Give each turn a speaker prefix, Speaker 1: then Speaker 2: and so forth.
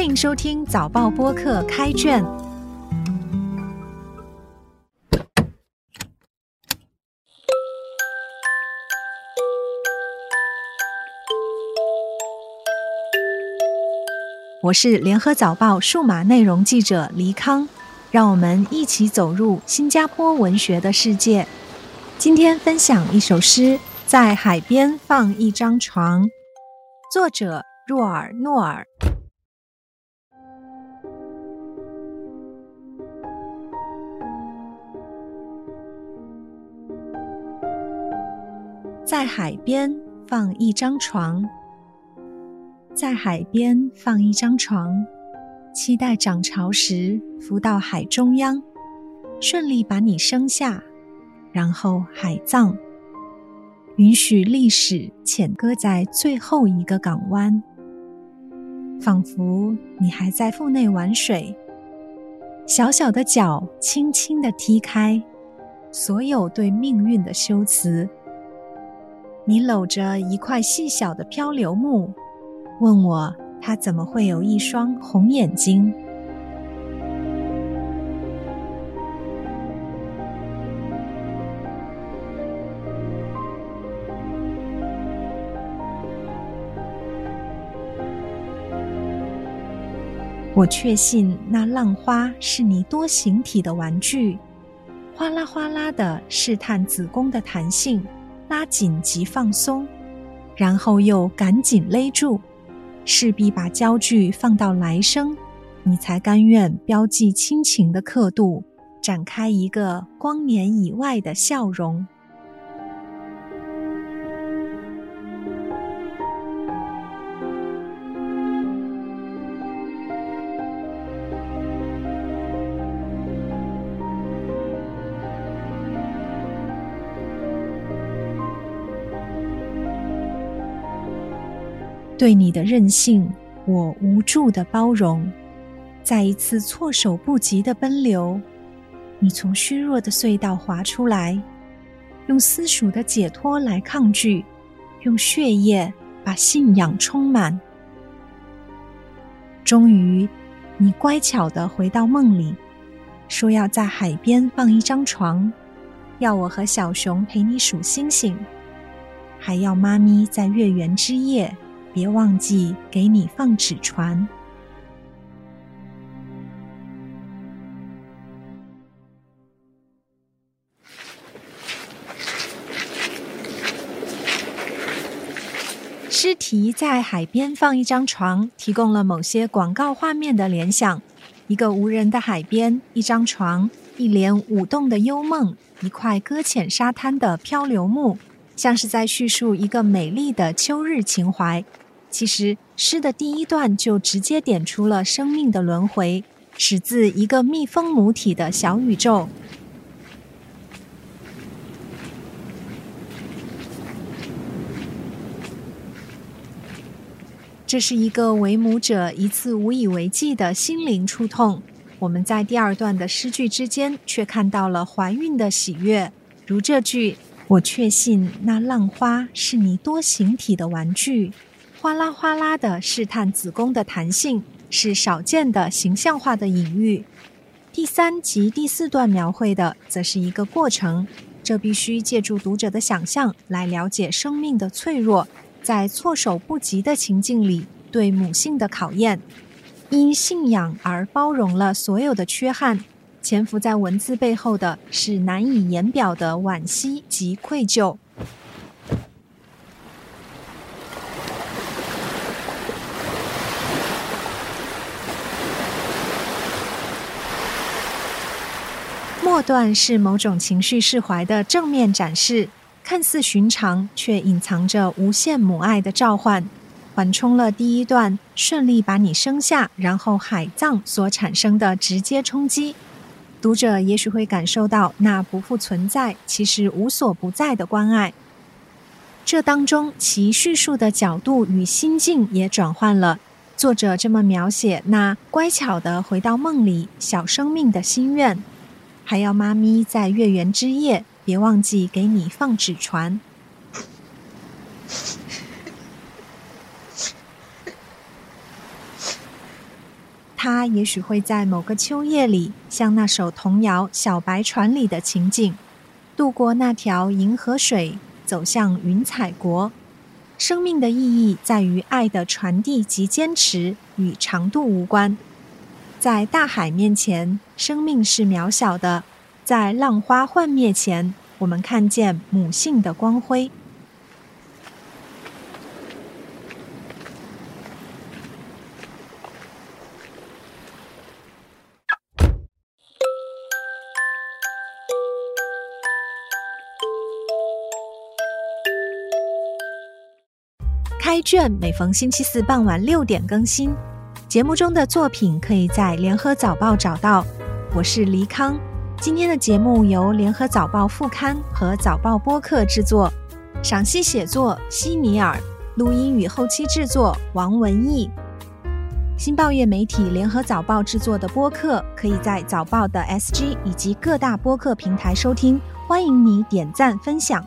Speaker 1: 欢迎收听早报播客开卷。我是联合早报数码内容记者黎康，让我们一起走入新加坡文学的世界。今天分享一首诗《在海边放一张床》，作者若尔诺尔。在海边放一张床，在海边放一张床，期待涨潮时浮到海中央，顺利把你生下，然后海葬，允许历史浅搁在最后一个港湾，仿佛你还在腹内玩水，小小的脚轻轻的踢开所有对命运的修辞。你搂着一块细小的漂流木，问我它怎么会有一双红眼睛？我确信那浪花是你多形体的玩具，哗啦哗啦的试探子宫的弹性。拉紧及放松，然后又赶紧勒住，势必把焦距放到来生，你才甘愿标记亲情的刻度，展开一个光年以外的笑容。对你的任性，我无助的包容；在一次措手不及的奔流，你从虚弱的隧道滑出来，用私属的解脱来抗拒，用血液把信仰充满。终于，你乖巧的回到梦里，说要在海边放一张床，要我和小熊陪你数星星，还要妈咪在月圆之夜。别忘记给你放纸船。诗题在海边放一张床，提供了某些广告画面的联想：一个无人的海边，一张床，一帘舞动的幽梦，一块搁浅沙滩的漂流木，像是在叙述一个美丽的秋日情怀。其实诗的第一段就直接点出了生命的轮回，始自一个蜜蜂母体的小宇宙。这是一个为母者一次无以为继的心灵触痛。我们在第二段的诗句之间，却看到了怀孕的喜悦，如这句：“我确信那浪花是你多形体的玩具。”哗啦哗啦的试探子宫的弹性，是少见的形象化的隐喻。第三及第四段描绘的，则是一个过程，这必须借助读者的想象来了解生命的脆弱，在措手不及的情境里对母性的考验。因信仰而包容了所有的缺憾，潜伏在文字背后的是难以言表的惋惜及愧疚。末段是某种情绪释怀的正面展示，看似寻常，却隐藏着无限母爱的召唤，缓冲了第一段顺利把你生下，然后海葬所产生的直接冲击。读者也许会感受到那不复存在，其实无所不在的关爱。这当中，其叙述的角度与心境也转换了。作者这么描写那乖巧的回到梦里小生命的心愿。还要妈咪在月圆之夜，别忘记给你放纸船。他也许会在某个秋夜里，像那首童谣《小白船》里的情景，渡过那条银河水，走向云彩国。生命的意义在于爱的传递及坚持，与长度无关。在大海面前，生命是渺小的；在浪花幻灭前，我们看见母性的光辉。开卷每逢星期四傍晚六点更新，节目中的作品可以在联合早报找到。我是黎康，今天的节目由联合早报副刊和早报播客制作，赏析写作希尼尔，录音与后期制作王文义。新报业媒体联合早报制作的播客，可以在早报的 SG 以及各大播客平台收听，欢迎你点赞分享。